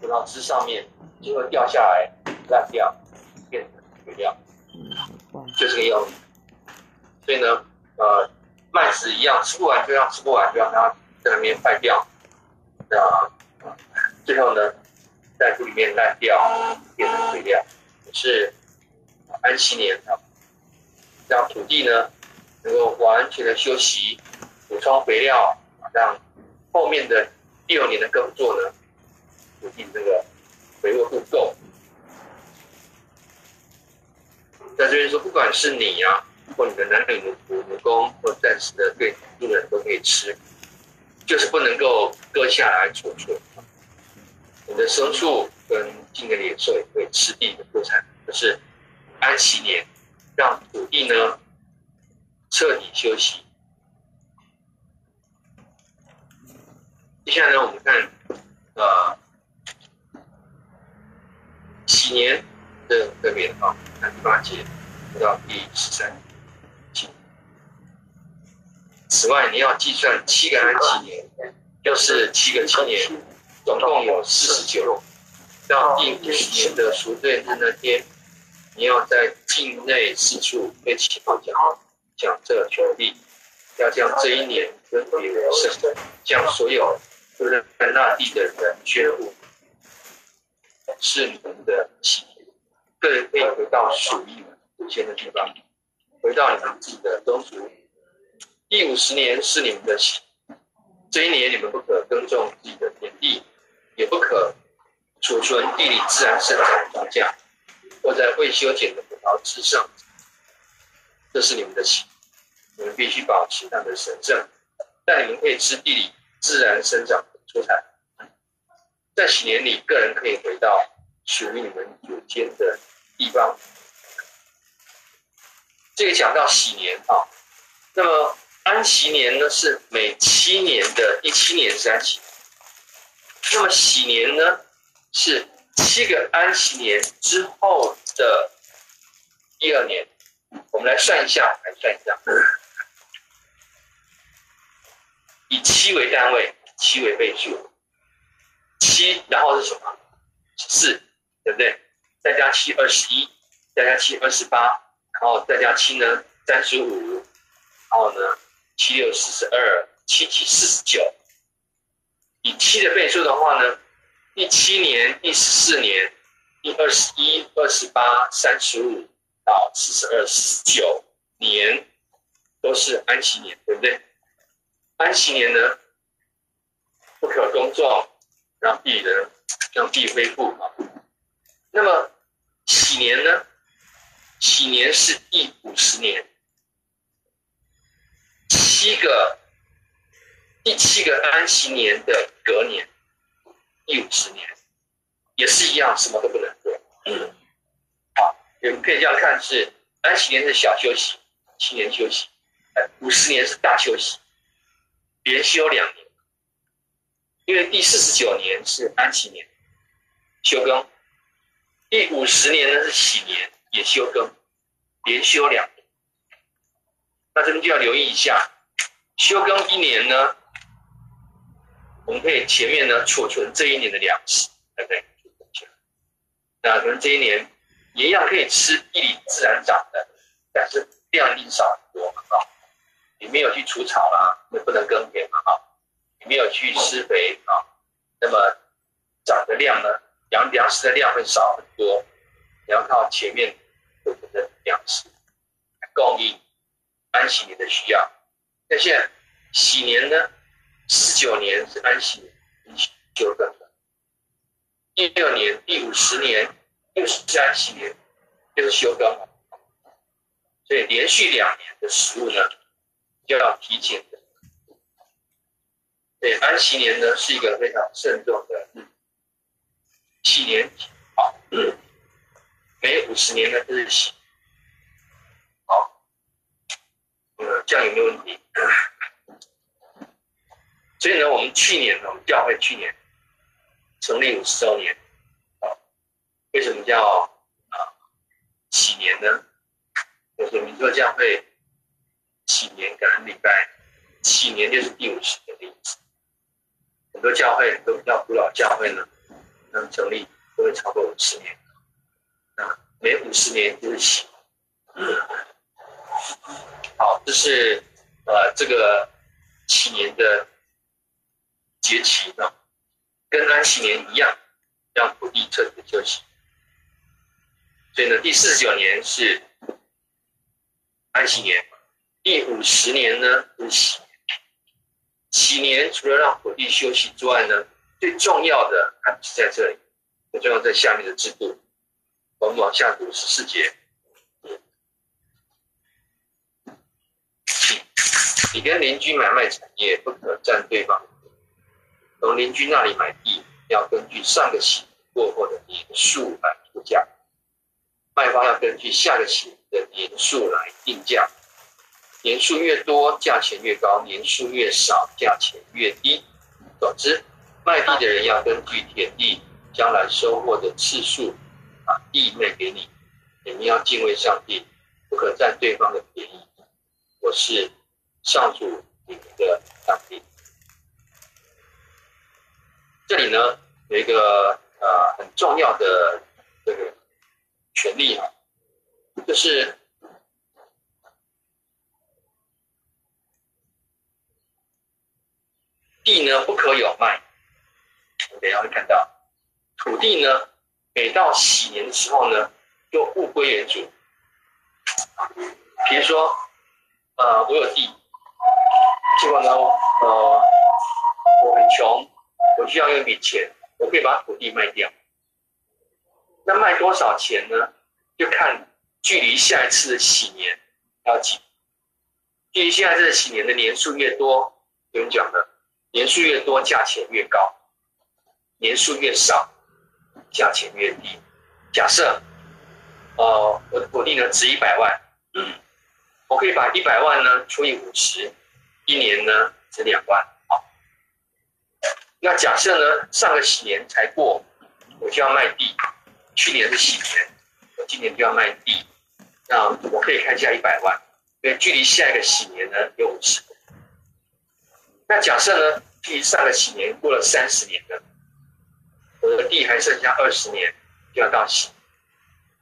葡萄枝上面就会掉下来烂掉，变成肥料，就是这个样子。所以呢，呃，麦子一样，吃不完就让吃不完，就让它在那边坏掉，那最后呢，在土里面烂掉，变成肥料，是安息年啊，让土地呢能够完全的休息，补充肥料，让后面的第二年的耕作呢，土地这个肥沃度够。在这边说，不管是你呀、或你的男女奴仆、奴工，或暂时的对路人都可以吃，就是不能够割下来储存。你的牲畜跟近的野兽也会吃地的过程，就是安息年，让土地呢彻底休息。接下来，我们看呃喜年的特别啊，看第八节到第十三节。此外，你要计算七个安息年，就是七个七年。总共有四十九，到第五十年的赎罪日那天，你要在境内四处飞起号角，讲这权利，要将这一年分别为圣，将所有住在那地的人宣布，是你们的喜年，个人可以回到属于你们祖先的地方，回到你们自己的宗族。第五十年是你们的喜，这一年你们不可耕种自己的田地。也不可储存地里自然生长的庄稼，或在未修剪的葡萄枝上。这是你们的喜，你们必须保持它的神圣。但你们可以吃地里自然生长的蔬菜。在喜年里，个人可以回到属于你们祖先的地方。这个讲到喜年啊，那么安息年呢，是每七年的第七年是安息。那么喜年呢，是七个安息年之后的第二年。我们来算一下，来算一下，以七为单位，七为倍数，七，然后是什么？四，对不对？再加七，二十一，再加七，二十八，然后再加七呢，三十五，然后呢，七六四十二，七七四十九。以七的倍数的话呢，第七年、第十四年、第二十一、二十八、三十五到四十二、四十九年都是安息年，对不对？安息年呢，不可耕种，让地人让地恢复啊。那么喜年呢？喜年是第五十年，七个。第七个安息年的隔年，第五十年，也是一样，什么都不能做。嗯，好，也可以这样看：是安息年是小休息，七年休息；哎五十年是大休息，连休两年。因为第四十九年是安息年，休耕；第五十年呢是喜年，也休耕，连休两年。那这边就要留意一下，休耕一年呢。我们可以前面呢储存这一年的粮食，对不对？那可能这一年一样可以吃地里自然长的，但是量力少很多嘛啊。你没有去除草啦，也不能耕田嘛啊。没有去施肥啊，那么长的量呢，粮粮食的量会少很多。你要靠前面储存的粮食来供应安息年的需要。那现在喜年呢？四九年是安息年，休耕的；第六年、第五十年又是安息年，就是休耕。所以连续两年的食物呢，就要提前的。对，安息年呢是一个非常慎重的日子。喜年好，每五十年呢都是喜。好，呃，这样有没有问题？所以呢，我们去年呢，我们教会去年成立五十周年，啊，为什么叫啊喜年呢？就是民作教会喜年感恩礼拜，喜年就是第五十年的意思。很多教会，很多比较古老教会呢，能成立都会超过五十年。啊，每五十年就是喜。好，这是呃这个禧年的节期呢，跟安息年一样，让土地彻底休息。所以呢，第四十九年是安息年，第五十年呢是喜年。禧年除了让土地休息之外呢，最重要的还不是在这里，最重要在下面的制度。我们往下读十四节。你跟邻居买卖产业，不可占对方。从邻居那里买地，要根据上个禧过后的年数来出价；卖方要根据下个禧的年数来定价。年数越多，价钱越高；年数越少，价钱越低。总之，卖地的人要根据田地将来收获的次数，把地卖给你。你们要敬畏上帝，不可占对方的便宜。我是。上主，你们的上帝。这里呢，有一个呃很重要的这个权利啊，就是地呢不可有卖。我等下会看到，土地呢每到喜年的时候呢，就物归原主。比如说，呃，我有地。结果呢，呃，我很穷，我需要用一笔钱，我可以把土地卖掉。那卖多少钱呢？就看距离下一次的喜年要几。距离下一次的喜年的年数越多，有人讲的，年数越多价钱越高，年数越少价钱越低。假设，呃，我的土地呢值一百万，嗯，我可以把一百万呢除以五十。一年呢值两万，好。那假设呢，上个禧年才过，我就要卖地。去年是禧年，我今年就要卖地，那我可以开价一百万，因为距离下一个禧年呢有五十年。那假设呢，距离上个禧年过了三十年了，我的地还剩下二十年就要到期，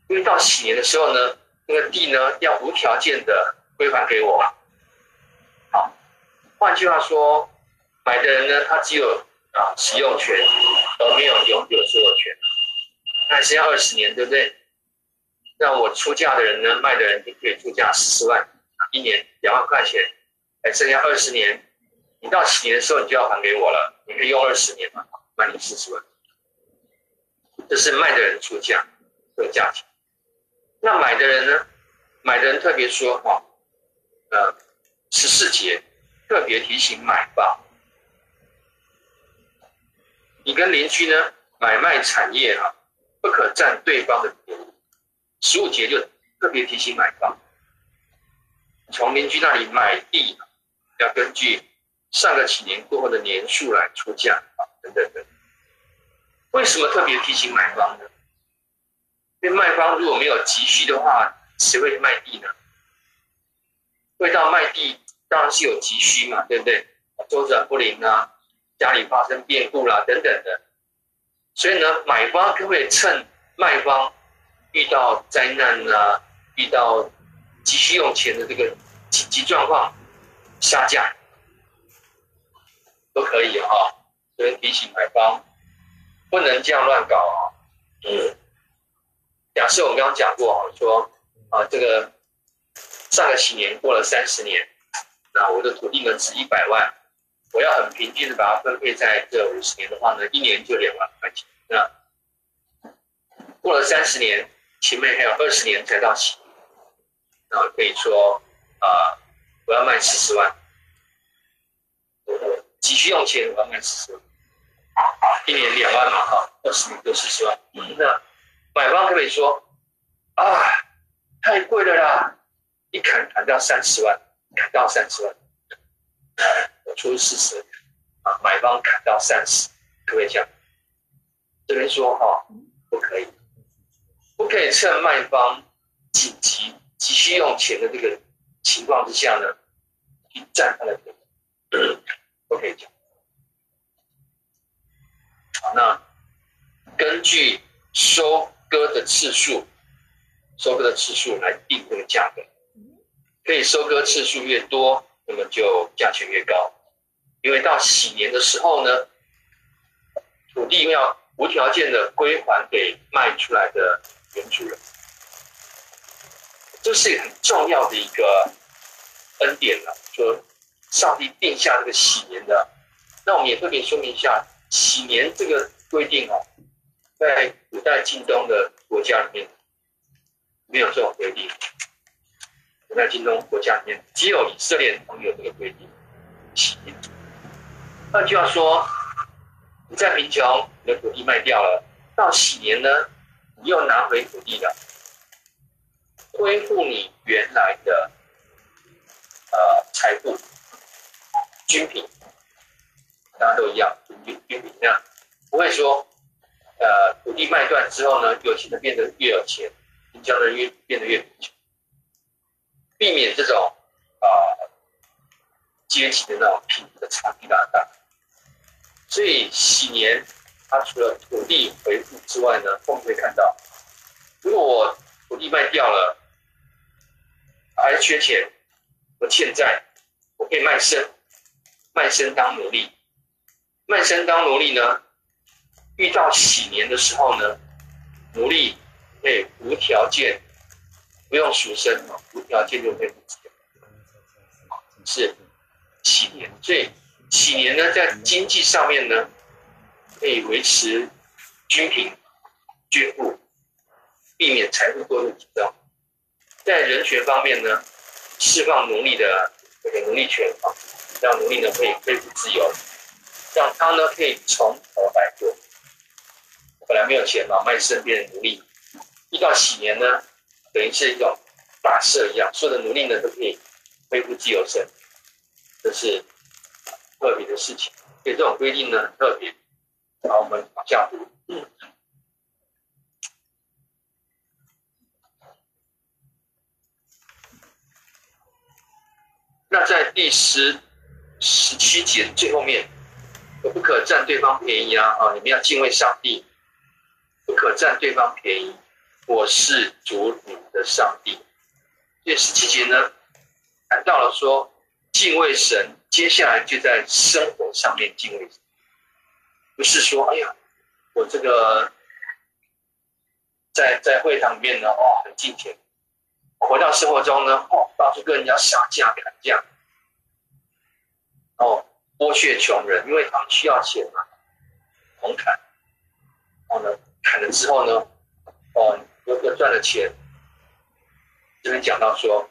因为到期年的时候呢，那个地呢要无条件的归还给我。好换句话说，买的人呢，他只有啊使用权，而没有永久所有权。那剩下二十年，对不对？那我出价的人呢，卖的人，就可以出价四十万，一年两万块钱，还剩下二十年，你到禧年的时候，你就要还给我了。你可以用二十年嘛，卖你四十万。这是卖的人出价这个价钱。那买的人呢？买的人特别说哈，呃，十四节。特别提醒买方，你跟邻居呢买卖产业啊，不可占对方的便宜。十五节就特别提醒买方，从邻居那里买地，要根据上个几年过后的年数来出价啊，等等等。为什么特别提醒买方呢？因为卖方如果没有急需的话，谁会卖地呢？会到卖地。当然是有急需嘛，对不对？周转不灵啊，家里发生变故啦，等等的。所以呢，买方可不可以趁卖方遇到灾难啊，遇到急需用钱的这个紧急状况，杀价都可以哈、哦。所以提醒买方不能这样乱搞啊。嗯。假设我刚刚讲过啊，说啊，这个上个禧年过了三十年。那我的土地呢值一百万，我要很平均的把它分配在这五十年的话呢，一年就两万块钱。那过了三十年，前面还有二十年才到期，那我可以说啊、我要卖四十万，急需用钱，我要卖四十万，一年两万嘛，哈，二十年就四十万。那买方可以说啊，太贵了啦，一砍砍掉三十万。砍到三十万，我出四十，啊，买方砍到三十，可不可以这样？这边说哈、不可以，不可以趁卖方紧急急需用钱的这个情况之下呢，去占他的便宜，不可以讲。好，那根据收割的次数，收割的次数来定这个价格。可以收割次数越多，那么就价钱越高。因为到喜年的时候呢，土地要无条件的归还给卖出来的原主人，这是很重要的一个恩典了。说上帝定下这个禧年的，那我们也特别说明一下，禧年这个规定哦，在古代近东的国家里面没有这种规定。古代近东国家里面，只有以色列人有这个规定，禧年。换句话说，你在贫穷，你的土地卖掉了，到禧年呢，你又拿回土地了，恢复你原来的呃财富、军品，大家都一样，军军品这样，不会说呃土地卖断之后呢，有钱的变得越有钱，贫穷的人越变得越贫穷，避免这种啊、阶级的那种贫富的差距拉大。所以禧年，它除了土地回复之外呢，我们会看到，如果我土地卖掉了，还缺钱，我欠债，我可以卖身，卖身当奴隶，卖身当奴隶呢，遇到喜年的时候呢，奴隶可以无条件，不用赎身，无条件就可以，是喜年，所以。喜年呢，在经济上面呢，可以维持均平、均富，避免财富过度集中。在人权方面呢，释放奴隶的这个奴隶权啊，让奴隶呢可以恢复自由，让他呢可以从头来过。本来没有钱嘛，卖身边的奴隶，遇到喜年呢，等于是一种大赦一样，所有的奴隶呢都可以恢复自由身，这是。特别的事情，所以这种规定呢很特别。好，我们往下读。那在第十十七节最后面，不可占对方便宜啊！啊，你们要敬畏上帝，不可占对方便宜。我是主你的上帝。这十七节呢，谈到了说敬畏神。接下来就在生活上面敬畏，不是说哎呀，我这个在在会堂里面呢，哦，很敬虔；回到生活中呢，哦，到处跟人家杀价砍价，哦，剥削穷人，因为他们需要钱嘛，红砍，然后呢，砍了之后呢，哦，哥哥赚了钱，这边讲到说，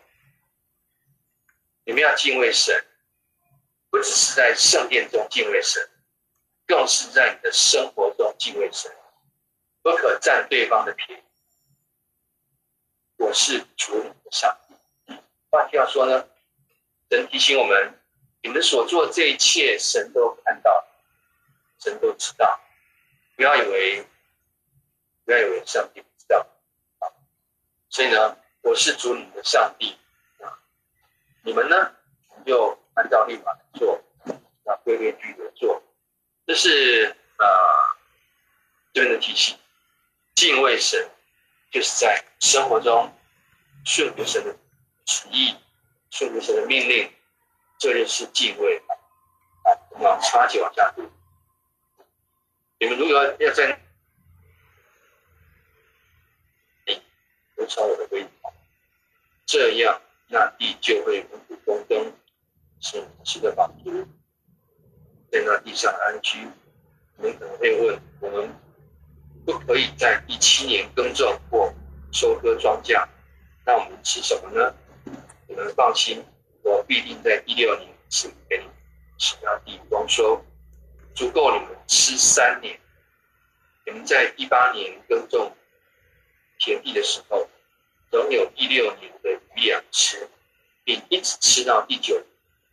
你们要敬畏神。不只是在圣殿中敬畏神，更是在你的生活中敬畏神，不可占对方的便宜。我是主你的上帝。换句话说呢，神提醒我们，你们所做这一切，神都看到，神都知道。不要以为，不要以为上帝不知道。所以呢，我是主你们的上帝啊，你们呢，就。按照律法来做，要规规矩矩的做，这是啊这边的提醒。敬畏神，就是在生活中顺服神的旨意，顺服神的命令，这就是敬畏。啊，我们插起往下读。你们如果要在，遵守我的规矩，这样那地就会五谷丰登。是吃的饱足，在那地上安居。你们可能会问：我们不可以在第七年耕种或收割庄稼，那我们吃什么呢？你们放心，我必定在第六年赐给你们，使那地丰收，足够你们吃三年。你们在一八年耕种田地的时候，仍有一六年的余粮吃，并一直吃到第九。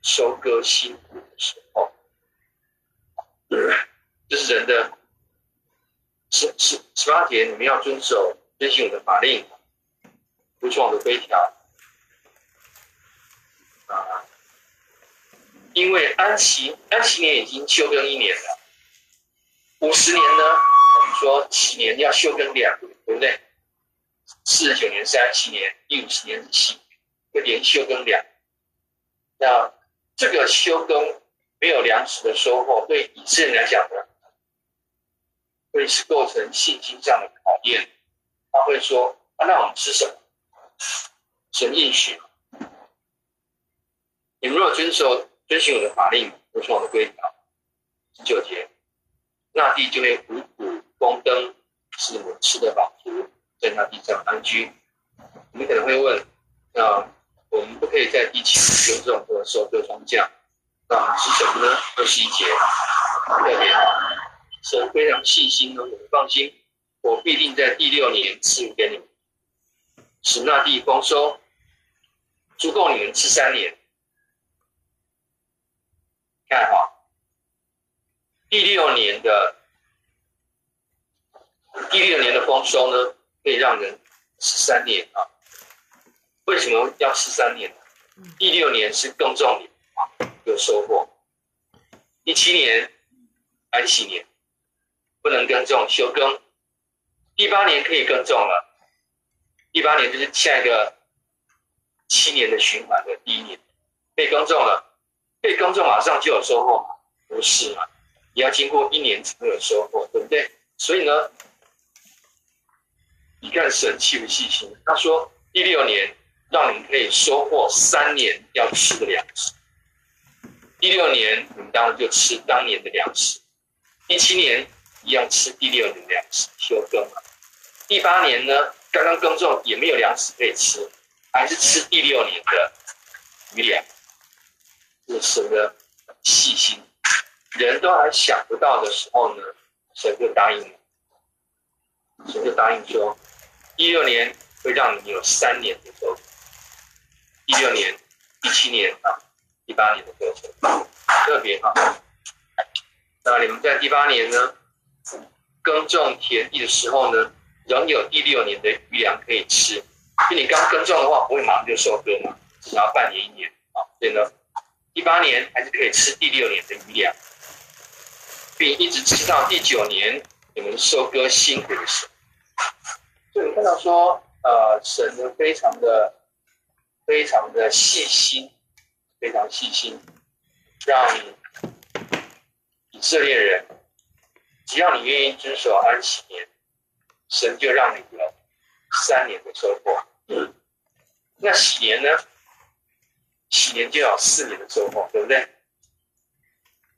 收割新谷的时候，这是人的十十十八节，你们要遵守遵循我的法令，服从我的规条因为安琪安琪年已经休耕一年了，五十年呢，我们说禧年要休耕两年，对不对？四十九年是安息年，第五十年是禧年，会连休耕两。那这个休耕没有粮食的收获，对以色列来讲呢，会是构成信心上的考验。他会说：“啊，那我们吃什么？”神应许：“你们若遵守、遵循我的法令，服从我的规条，十九节，那地就会五谷丰登，使你们吃得饱足，在那地上安居。”你们可能会问：“那我们不可以在地起耕种和收割庄稼，那我们吃什么呢？”二十一节，特别神非常细心呢，你们放心，我必定在第六年赐予给你们，使那地丰收，足够你们吃三年。看哈，第六年的第六年的丰收呢，可以让人十三年啊。为什么要十三年呢？第六年是耕种年啊，有收获。第七年安息年。不能耕种，休耕。第八年可以耕种了。第八年就是下一个七年的循环的第一年，可以耕种了。可以耕种，马上就有收获吗？不是嘛？你要经过一年才有收获，对不对？所以呢，你看神气不细心？他说第六年让你可以收获三年要吃的粮食。第六年你们当然就吃当年的粮食。第七年。一样吃第六年粮食休耕了，第八年呢，刚刚耕种也没有粮食可以吃，还是吃第六年的余粮。这是神的细心，人都还想不到的时候呢，神就答应了，神就答应说，一六年会让你有三年的收获，一六年、一七年啊，一八年的收成特别好。那你们在第八年呢？耕种田地的时候呢，仍有第六年的余粮可以吃。就你刚耕种的话，不会马上就收割嘛，至少要半年一年啊。所以呢，第八年还是可以吃第六年的余粮，并一直吃到第九年你们收割辛苦的时候。所以你看到说，呃，神呢非常的、非常的细心，非常细心，让以色列人。只要你愿意遵守安息年，神就让你有三年的收获。那禧年呢？禧年就要四年的收获，对不对？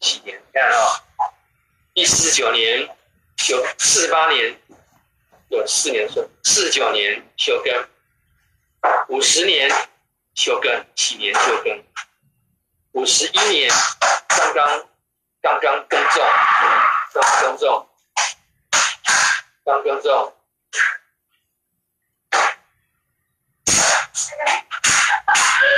禧年，看啊、哦，第四九年休，四八年有四年收，四九年休耕，五十年休耕，禧年休耕，五十一年刚刚刚刚耕种。刚耕种，刚耕种，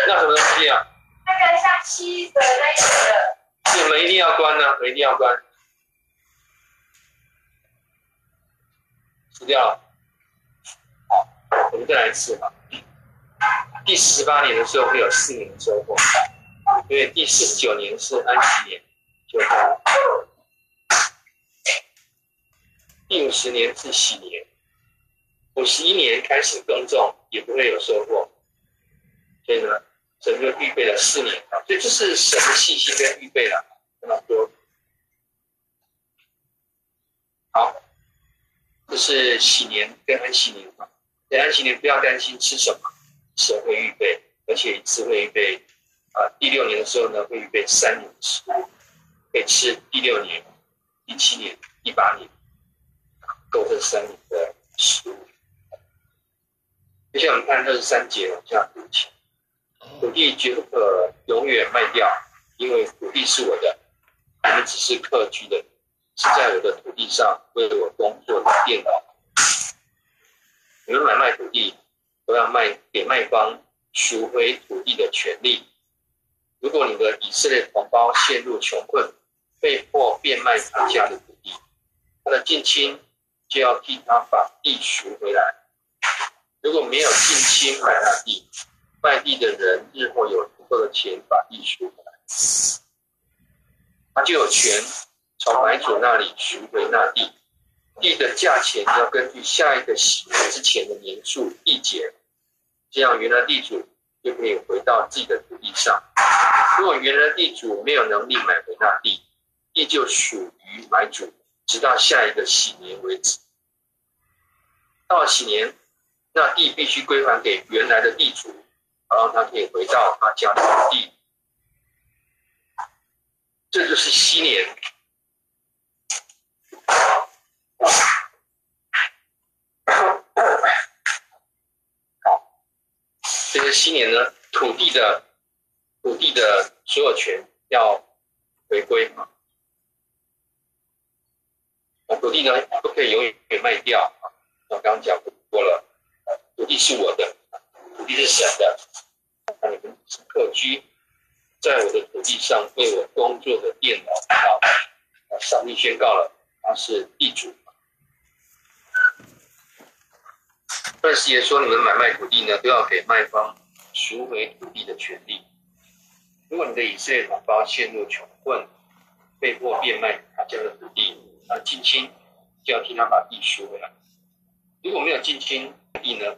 那什么东西啊？那个像七的那个。你们一定要关呢、啊，一定要关。吃掉了。好，我们再来一次吧。第十八年的时候会有四年的收获，因为第四十九年是安息年，就到。第五十年是喜年，五十一年开始耕种也不会有收获，所以呢，神就预备了四年啊，所以这是神的信息跟预备了，跟他说，好，这是禧年跟安息年啊，在安息年不要担心吃什么，神会预备，而且一次会预备啊，第六年的时候呢，会预备三年的食物，可以吃第六年、第七年、第八年。够这三年的食物。接下来我们看二十三节往下读起。土地绝不可永远卖掉，因为土地是我的，你们只是客居的，是在我的土地上为我工作的佃劳。你们买卖土地都要卖给卖方赎回土地的权利。如果你的以色列同胞陷入穷困，被迫变卖他家的土地，他的近亲。就要替他把地赎回来。如果没有近亲买那地，卖地的人日后有足够的钱把地赎回来，他就有权从买主那里赎回那地。地的价钱要根据下一个喜之前的年数递减，这样原来地主就可以回到自己的土地上。如果原来地主没有能力买回那地，地就属于买主，直到下一个喜年为止。到了喜年，那地必须归还给原来的地主，然后他可以回到他家的土地。这就是禧年。好，这个禧年呢，土地的土地的所有权要回归啊。土地呢，不可以永远给卖掉啊。我刚刚讲过了，土地是我的，土地是神的，那你们客居。在我的土地上为我工作的佃劳，啊，上帝宣告了他是地主。二十节说，你们买卖土地呢，都要给卖方赎回土地的权利。如果你的以色列同胞陷入穷困，被迫变卖他家的土地，那近亲就要替他把地赎回来。如果没有近亲地呢，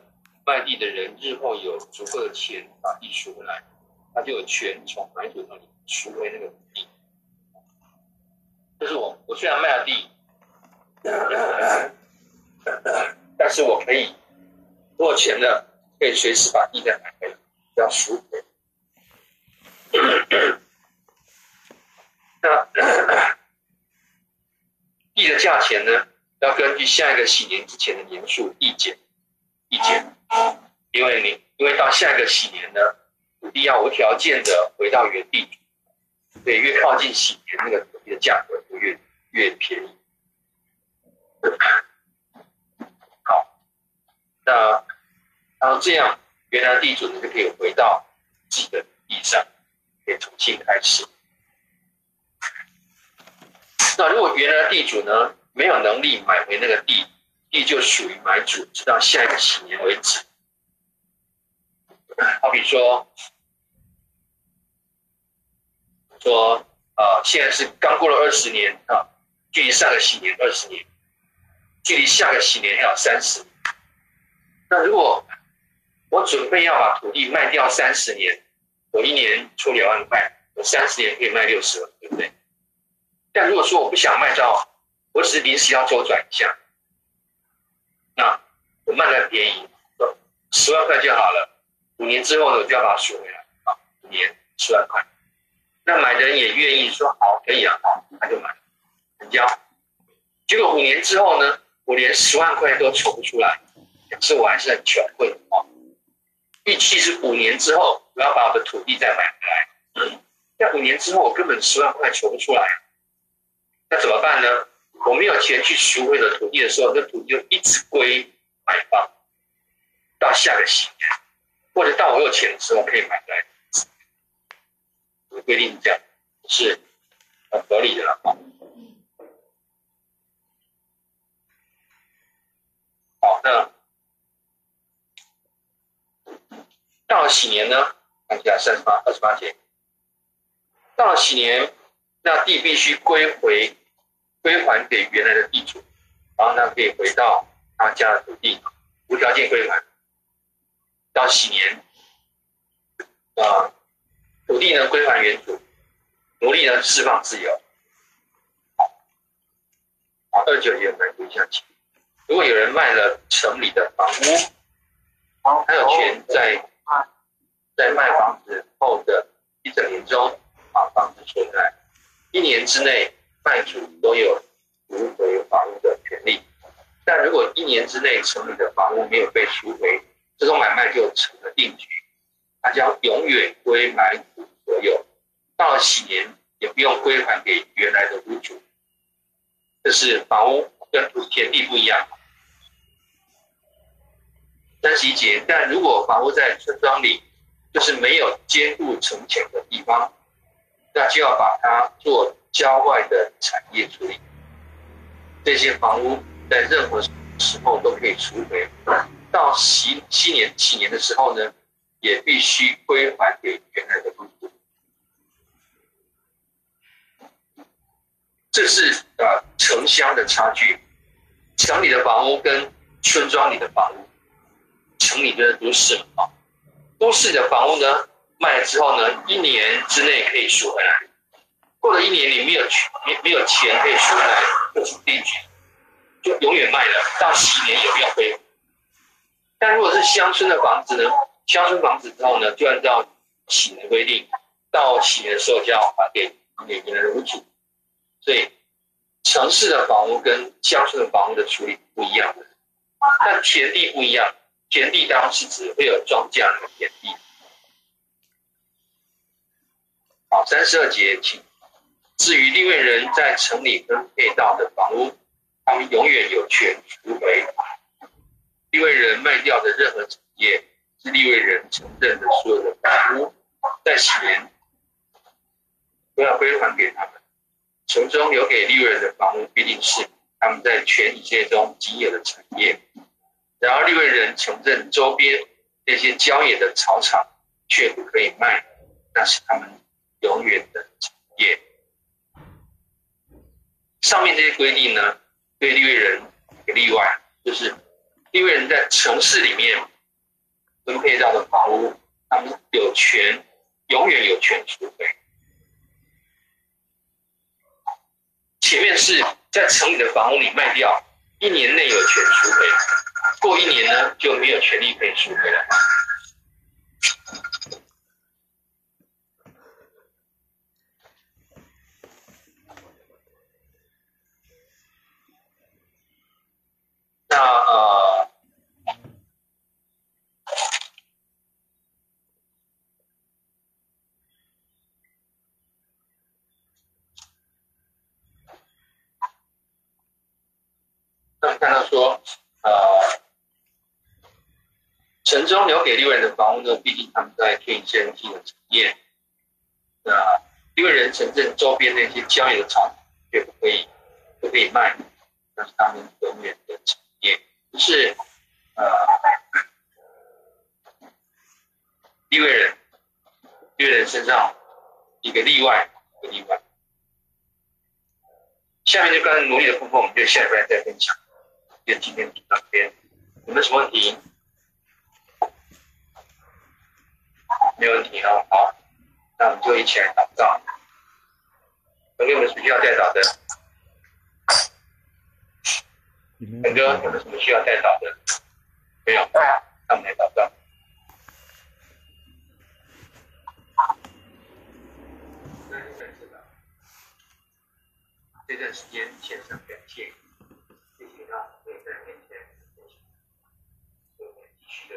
卖地的人日后有足够的钱把地赎回来。他就有权从买主那里赎回那个土地。就是我，我虽然卖了地，但是我可以，如果钱呢，可以随时把地再买回来，要赎回。那地的价钱呢，要根据下一个喜年之前的年数递减，递减，因为你，因为到下一个喜年呢。土地要无条件的回到原地，所以越靠近喜年，那个土地的价格就越越便宜。好，那然后这样，原来地主呢就可以回到自己的地上，可以重新开始。那如果原来地主呢没有能力买回那个地，地就属于买主，直到下一个喜年为止。好比说，说啊，现在是刚过了二十年啊，距离上个喜年二十年，距离下个喜年还有三十年。那如果我准备要把土地卖掉三十年，我一年出两万块，我三十年可以卖六十万，对不对？但如果说我不想卖掉，我只是临时要周转一下，卖的便宜，十万块就好了。五年之后呢，我就要把它赎回来啊！五年十万块，那买的人也愿意说好，可以啊，好，他就买，成交。结果五年之后呢，我连十万块都筹不出来，表示我还是很穷困啊。预期是五年之后我要把我的土地再买回来，但五年之后我根本十万块筹不出来，那怎么办呢？我没有钱去赎回的土地的时候，这土地就一直归买方，到下个喜年。或者到我有钱的时候可以买来，我规定这样是很合理的了啊。好，那到了喜年呢？看一下三十八、二十八节。到了喜年，那地必须归回、归还给原来的地主，然后呢可以回到他家的土地，无条件归还。到几年，啊，土地呢归还原主，奴隶呢释放自由。好，二九也来读一下，请。如果有人卖了城里的房屋，他有权在在卖房子后的一整年中把房子存在，一年之内卖主都有赎回房屋的权利。但如果一年之内城里的房屋没有被赎回，这种买卖就成了定局，它将永远归买主所有，到了喜年也不用归还给原来的屋主。这是房屋跟田地不一样。三十一节，但如果房屋在村庄里，就是没有坚固城墙的地方，那就要把它做郊外的产业处理。这些房屋在任何时候都可以赎回。到禧禧年禧年的时候呢，也必须归还给原来的屋主。这是啊城乡的差距。城里的房屋跟村庄里的房屋，城里的都市，啊，都市的房屋呢，卖了之后呢，一年之内可以赎回来。过了一年，你没有钱，没没有钱可以赎回来，就是定局，就永远卖了，到喜年也不要归。但如果是乡村的房子呢，乡村房子之后呢，就按照喜年规定，到喜年的时候就要还给给原来的屋主。所以，城市的房屋跟乡村的房屋的处理不一样的，但田地不一样，田地当然是指会有庄稼的田地。好，三十二节，请。至于利未人在城里分配到的房屋，他们永远有权赎回。利未人卖掉的任何产业，是利未人承认的所有的房屋，在喜年都要归还给他们。城中留给利未人的房屋，必定是他们在全以色中仅有的产业。然而利未人承认周边那些郊野的草场，却不可以卖，那是他们永远的产业。上面这些规定呢，对利未人有例外，就是利未人在城市里面分配到的房屋，他们有权，永远有权赎回。前面是在城里的房屋里卖掉，一年内有权赎回，过一年呢就没有权利可以赎回了。那呃，那看到说，呃，城中留给六人的房屋呢，毕竟他们在天生性的产业，那利未人城镇周边那些郊野的草却不可以，不可以卖，那是他们永远。是，呃，一个人，一个人身上一个例外，一个例外。下面就关于奴隶的部分，我们就下一段再分享。就今天到这边，有没有什么问题？没有问题哦。好，那我们就一起来祷告。有没有什么需要代祷的？嗯，陈哥，有没有什么需要再找的？没有，那我们来祷告。那您再指。这段时间现场感谢，谢谢。那我也在面前。所以我们继续。